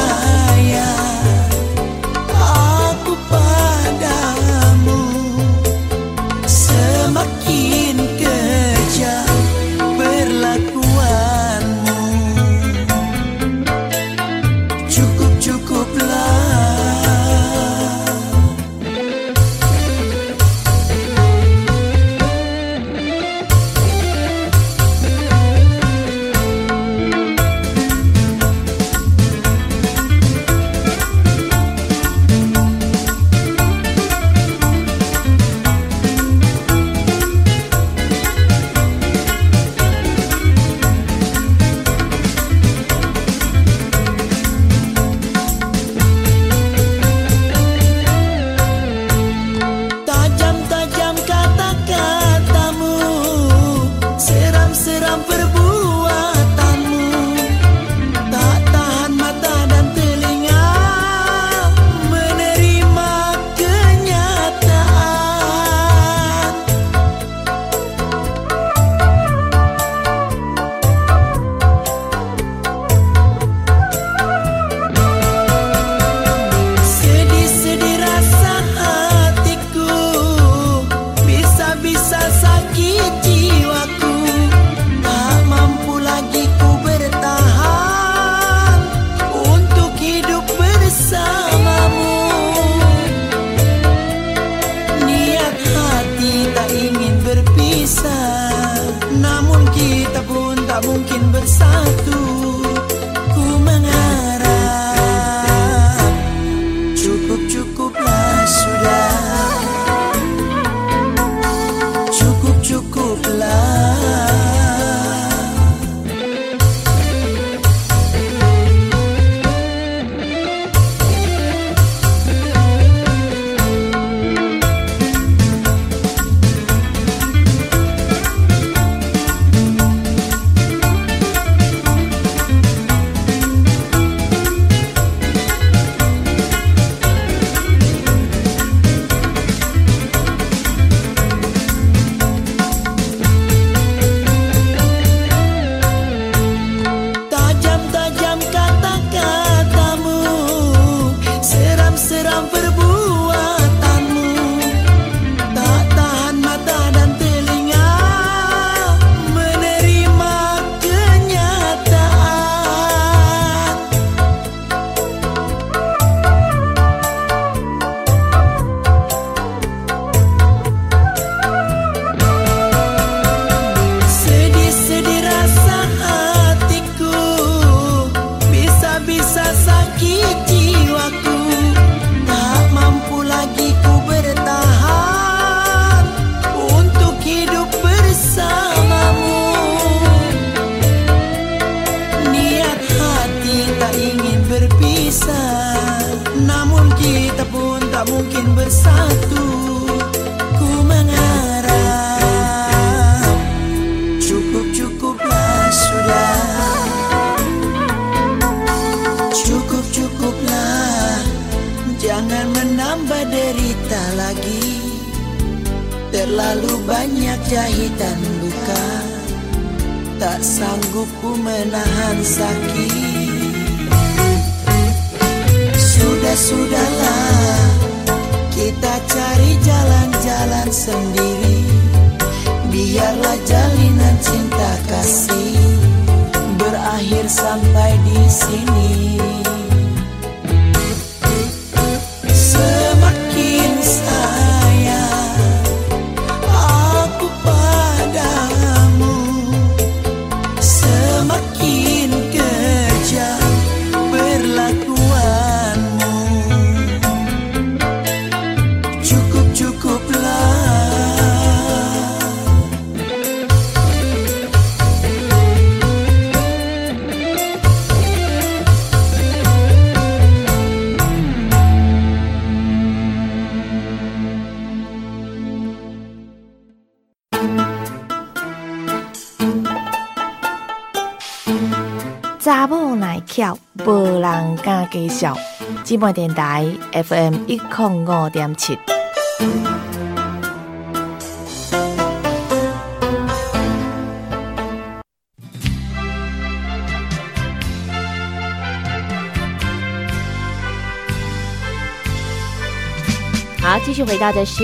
Speaker 7: 介绍。芝麻电台 FM 一零五点七。
Speaker 5: 好，继续回到的是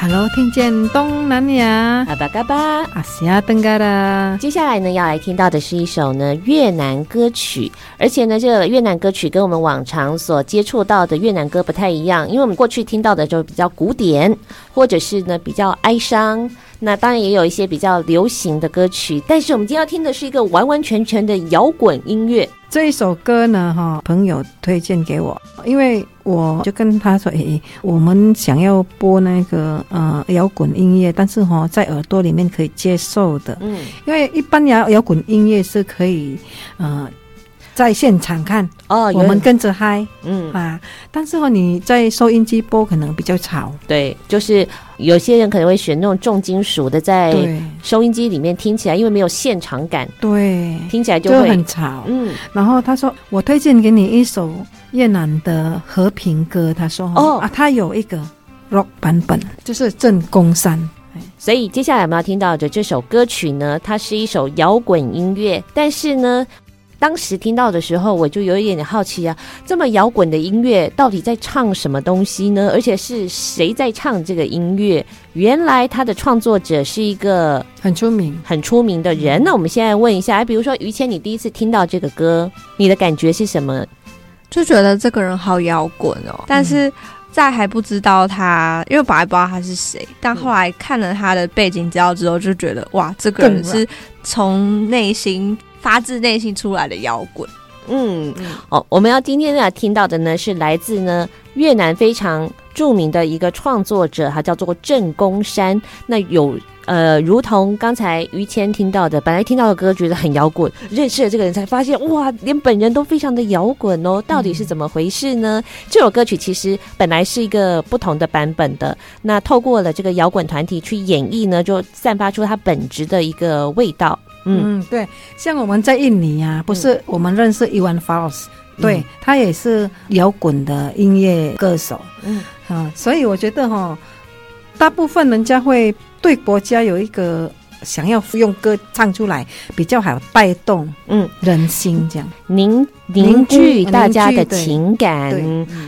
Speaker 4: Hello，听见东南亚，
Speaker 5: 阿巴嘎巴。
Speaker 4: 阿西亚登嘎啦。
Speaker 5: 接下来呢，要来听到的是一首呢越南歌曲，而且呢，这个越南歌曲跟我们往常所接触到的越南歌不太一样，因为我们过去听到的就比较古典，或者是呢比较哀伤。那当然也有一些比较流行的歌曲，但是我们今天要听的是一个完完全全的摇滚音乐。
Speaker 4: 这一首歌呢，哈，朋友推荐给我，因为我就跟他说，诶，我们想要播那个呃摇滚音乐，但是哈，在耳朵里面可以接受的，
Speaker 5: 嗯，
Speaker 4: 因为一般摇摇滚音乐是可以呃在现场看
Speaker 5: 哦，
Speaker 4: 我们跟着嗨，
Speaker 5: 嗯。
Speaker 4: 啊，但是哈你在收音机播可能比较吵，
Speaker 5: 对，就是有些人可能会选那种重金属的，在收音机里面听起来，因为没有现场感，
Speaker 4: 对，
Speaker 5: 听起来就
Speaker 4: 就
Speaker 5: 会
Speaker 4: 很吵，
Speaker 5: 嗯，
Speaker 4: 然后他说：“我推荐给你一首越南的和平歌。”他说：“
Speaker 5: 哦。
Speaker 4: 啊，他有一个 rock 版本，就是镇公山。
Speaker 5: 所以接下来我们要听到的这首歌曲呢，它是一首摇滚音乐，但是呢，当时听到的时候，我就有一点点好奇啊，这么摇滚的音乐到底在唱什么东西呢？而且是谁在唱这个音乐？原来他的创作者是一个
Speaker 4: 很出名、
Speaker 5: 很出名的人。那我们现在问一下，哎比如说于谦，你第一次听到这个歌，你的感觉是什么？
Speaker 6: 就觉得这个人好摇滚哦，但是在还不知道他，因为本来不知道他是谁，但后来看了他的背景资料之后，就觉得哇，这个人是从内心发自内心出来的摇滚。
Speaker 5: 嗯，哦，我们要今天要听到的呢，是来自呢越南非常著名的一个创作者，他叫做郑公山。那有呃，如同刚才于谦听到的，本来听到的歌觉得很摇滚，认识了这个人才发现，哇，连本人都非常的摇滚哦，到底是怎么回事呢？嗯、这首歌曲其实本来是一个不同的版本的，那透过了这个摇滚团体去演绎呢，就散发出它本质的一个味道。嗯，
Speaker 4: 嗯，对，像我们在印尼啊，不是我们认识 Iwan Fals，对，他也是摇滚的音乐歌手，嗯，啊，所以我觉得哈，大部分人家会对国家有一个。想要用歌唱出来比较好带动，嗯，人心这样
Speaker 5: 凝凝聚大家的情感，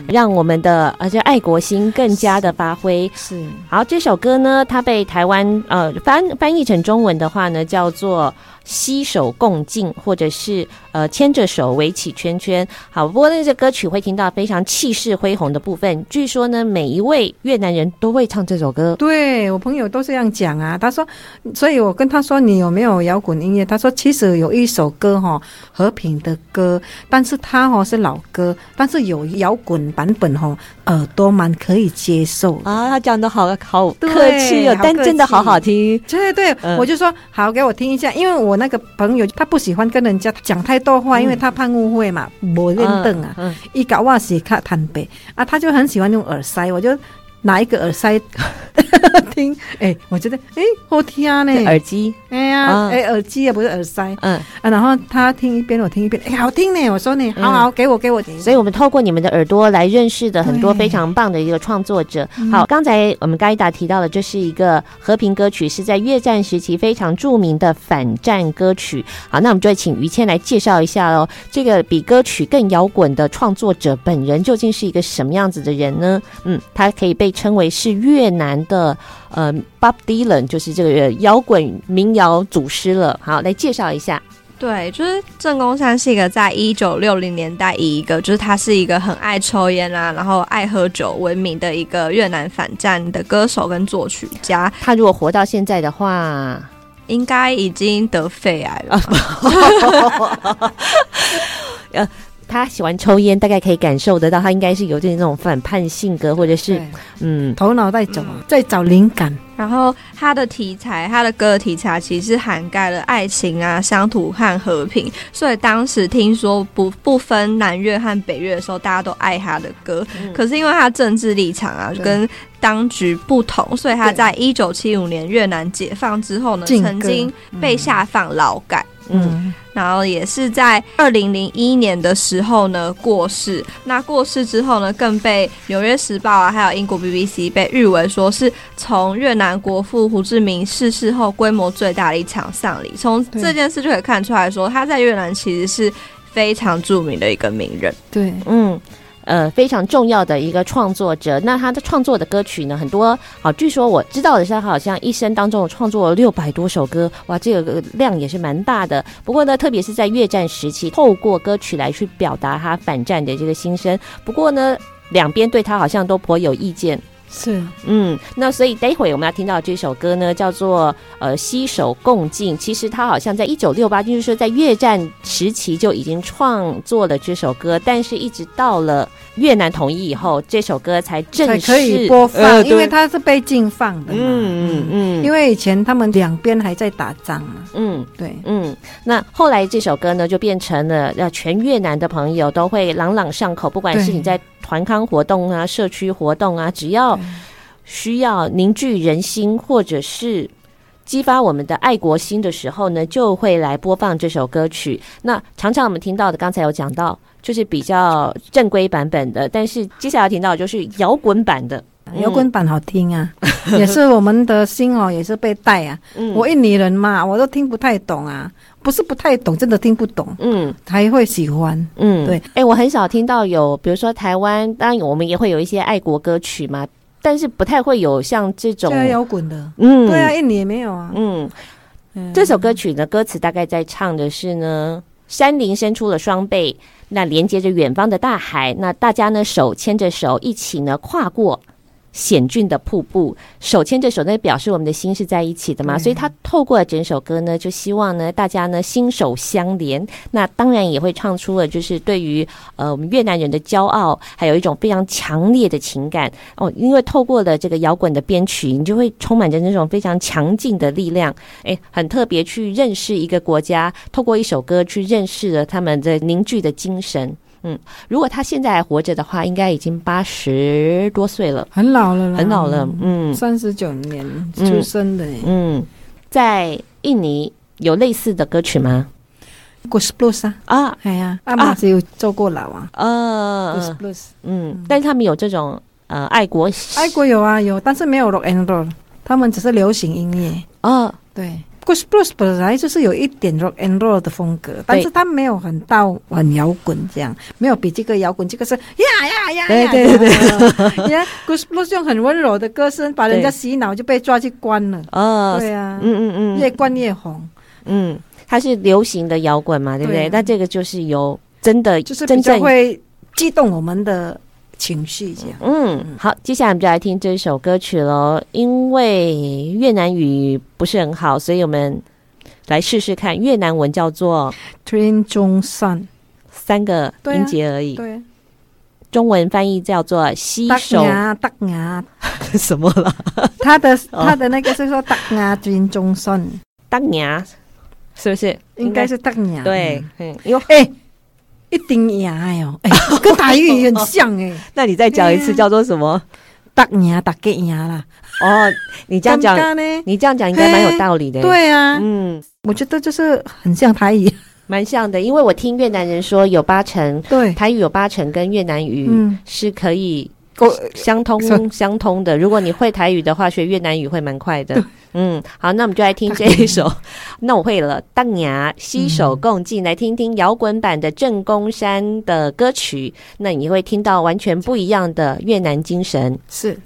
Speaker 5: 让我们的而且爱国心更加的发挥。是好，这首歌呢，它被台湾呃翻翻译成中文的话呢，叫做。携手共进，或者是呃牵着手围起圈圈。好，不过那这歌曲会听到非常气势恢宏的部分。据说呢，每一位越南人都会唱这首歌。
Speaker 4: 对，我朋友都这样讲啊。他说，所以我跟他说，你有没有摇滚音乐？他说，其实有一首歌哈，和平的歌，但是他哈是老歌，但是有摇滚版本哈，耳朵蛮可以接受
Speaker 5: 啊。他讲的好好客气哦，但真的好好听。
Speaker 4: 对对，嗯、我就说好，给我听一下，因为我。那个朋友他不喜欢跟人家讲太多话，嗯、因为他怕误会嘛，不认得啊，一搞话是他坦白啊，他就很喜欢用耳塞，我就。拿一个耳塞 听，哎、欸，我觉得哎、欸、好听呢，
Speaker 5: 耳机，
Speaker 4: 哎呀，哎、耳机也不是耳塞，嗯啊，然后他听一遍，我听一遍，哎、欸、好听呢，我说呢，好好给我给我听，
Speaker 5: 所以我们透过你们的耳朵来认识的很多非常棒的一个创作者。好，刚才我们盖达提到的，这是一个和平歌曲，是在越战时期非常著名的反战歌曲。好，那我们就请于谦来介绍一下喽，这个比歌曲更摇滚的创作者本人究竟是一个什么样子的人呢？嗯，他可以被。称为是越南的呃 Bob Dylan，就是这个摇滚民谣祖师了。好，来介绍一下。
Speaker 6: 对，就是郑公山是一个在一九六零年代以一个就是他是一个很爱抽烟啊，然后爱喝酒闻名的一个越南反战的歌手跟作曲家。
Speaker 5: 他如果活到现在的话，
Speaker 6: 应该已经得肺癌了。
Speaker 5: 他喜欢抽烟，大概可以感受得到，他应该是有点那种反叛性格，或者是嗯，
Speaker 4: 头脑在走，在找灵感。
Speaker 6: 然后他的题材，他的歌的题材其实涵盖了爱情啊、乡土和和平，所以当时听说不不分南越和北越的时候，大家都爱他的歌。嗯、可是因为他政治立场啊，跟当局不同，所以他在一九七五年越南解放之后呢，曾经被下放劳改。嗯，然后也是在二零零一年的时候呢过世。那过世之后呢，更被《纽约时报》啊，还有英国 BBC 被誉为说是从越南国父胡志明逝世后规模最大的一场丧礼。从这件事就可以看出来说，他在越南其实是非常著名的一个名人。
Speaker 4: 对，
Speaker 5: 嗯。呃，非常重要的一个创作者。那他的创作的歌曲呢，很多。好，据说我知道的是，他好像一生当中创作了六百多首歌，哇，这个量也是蛮大的。不过呢，特别是在越战时期，透过歌曲来去表达他反战的这个心声。不过呢，两边对他好像都颇有意见。
Speaker 4: 是，
Speaker 5: 嗯，那所以待会我们要听到这首歌呢，叫做呃携手共进。其实他好像在一九六八，就是说在越战时期就已经创作了这首歌，但是一直到了越南统一以后，这首歌才正式
Speaker 4: 可以播放，呃、因为它是被禁放的嘛。嗯
Speaker 5: 嗯嗯，
Speaker 4: 因为以前他们两边还在打仗嘛。
Speaker 5: 嗯，
Speaker 4: 对，
Speaker 5: 嗯，那后来这首歌呢，就变成了让全越南的朋友都会朗朗上口，不管是你在。团康活动啊，社区活动啊，只要需要凝聚人心，或者是激发我们的爱国心的时候呢，就会来播放这首歌曲。那常常我们听到的，刚才有讲到，就是比较正规版本的，但是接下来要听到的就是摇滚版的。
Speaker 4: 摇滚版好听啊，也是我们的心哦，也是被带啊。嗯、我印尼人嘛，我都听不太懂啊。不是不太懂，真的听不懂。嗯，还会喜欢。嗯，对。
Speaker 5: 哎、欸，我很少听到有，比如说台湾，当然我们也会有一些爱国歌曲嘛，但是不太会有像这种
Speaker 4: 摇滚的。嗯，对啊，印尼也没有啊。
Speaker 5: 嗯，嗯，这首歌曲的歌词大概在唱的是呢，山林伸出了双臂，那连接着远方的大海，那大家呢手牵着手一起呢跨过险峻的瀑布，手牵着手，那表示我们的心是在一起的嘛。所以他透过了整首歌呢，就希望呢大家呢心手相连。那当然也会唱出了就是对于呃我们越南人的骄傲，还有一种非常强烈的情感哦。因为透过了这个摇滚的编曲，你就会充满着那种非常强劲的力量。诶，很特别去认识一个国家，透过一首歌去认识了他们的凝聚的精神。嗯，如果他现在还活着的话，应该已经八十多岁了，
Speaker 4: 很老了，
Speaker 5: 很老了。嗯，
Speaker 4: 三十九年出生的。
Speaker 5: 嗯。嗯，在印尼有类似的歌曲吗
Speaker 4: ？Gus Plus 啊，哎呀，阿妈只有做过老啊。
Speaker 5: 呃，Gus Plus，嗯，但是他们有这种呃爱国，
Speaker 4: 爱国有啊有，但是没有 Rock and Roll，他们只是流行音乐。
Speaker 5: 哦，
Speaker 4: 对。Gus Plus 本来就是有一点 rock and roll 的风格，但是他没有很到很摇滚这样，没有比这个摇滚，这个是呀呀呀，
Speaker 5: 对对对，
Speaker 4: 你看 Gus Plus 用很温柔的歌声把人家洗脑，就被抓去关了。哦，对啊，
Speaker 5: 嗯嗯嗯，
Speaker 4: 越关越红。
Speaker 5: 嗯，它是流行的摇滚嘛，对不对？那这个就是有真的，
Speaker 4: 就是比较会激动我们的。情绪这样，
Speaker 5: 嗯，好，接下来我们就来听这首歌曲喽。因为越南语不是很好，所以我们来试试看越南文，叫做
Speaker 4: Train 中山，
Speaker 5: 三个音节而已。
Speaker 4: 对，对，
Speaker 5: 中文翻译叫做携手。
Speaker 4: 大牙
Speaker 5: 什么了？
Speaker 4: 他的他的那个是说大牙 Train 中山，
Speaker 5: 大牙是不是？
Speaker 4: 应该是大牙。
Speaker 5: 对，嗯，因为
Speaker 4: 哎。一丁牙哟，哎，跟台语很像哎。
Speaker 5: 那你再讲一次，叫做什么？
Speaker 4: 大牙大吉牙啦。
Speaker 5: 哦，你这样讲，你这样讲应该蛮有道理的。
Speaker 4: 对啊，嗯，我觉得就是很像台语，
Speaker 5: 蛮像的。因为我听越南人说，有八成
Speaker 4: 对
Speaker 5: 台语有八成跟越南语是可以相通 相通的。如果你会台语的话，学越南语会蛮快的。嗯，好，那我们就来听这一首。那我会了，当牙携手共进，来听听摇滚版的郑公山的歌曲。那你会听到完全不一样的越南精神。
Speaker 4: 是。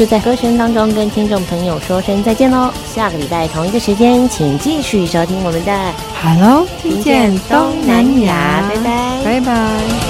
Speaker 5: 就在歌声当中跟听众朋友说声再见喽。下个礼拜同一个时间，请继续收听我们的
Speaker 7: Hello，听见东南亚，
Speaker 5: 拜拜，
Speaker 7: 拜拜。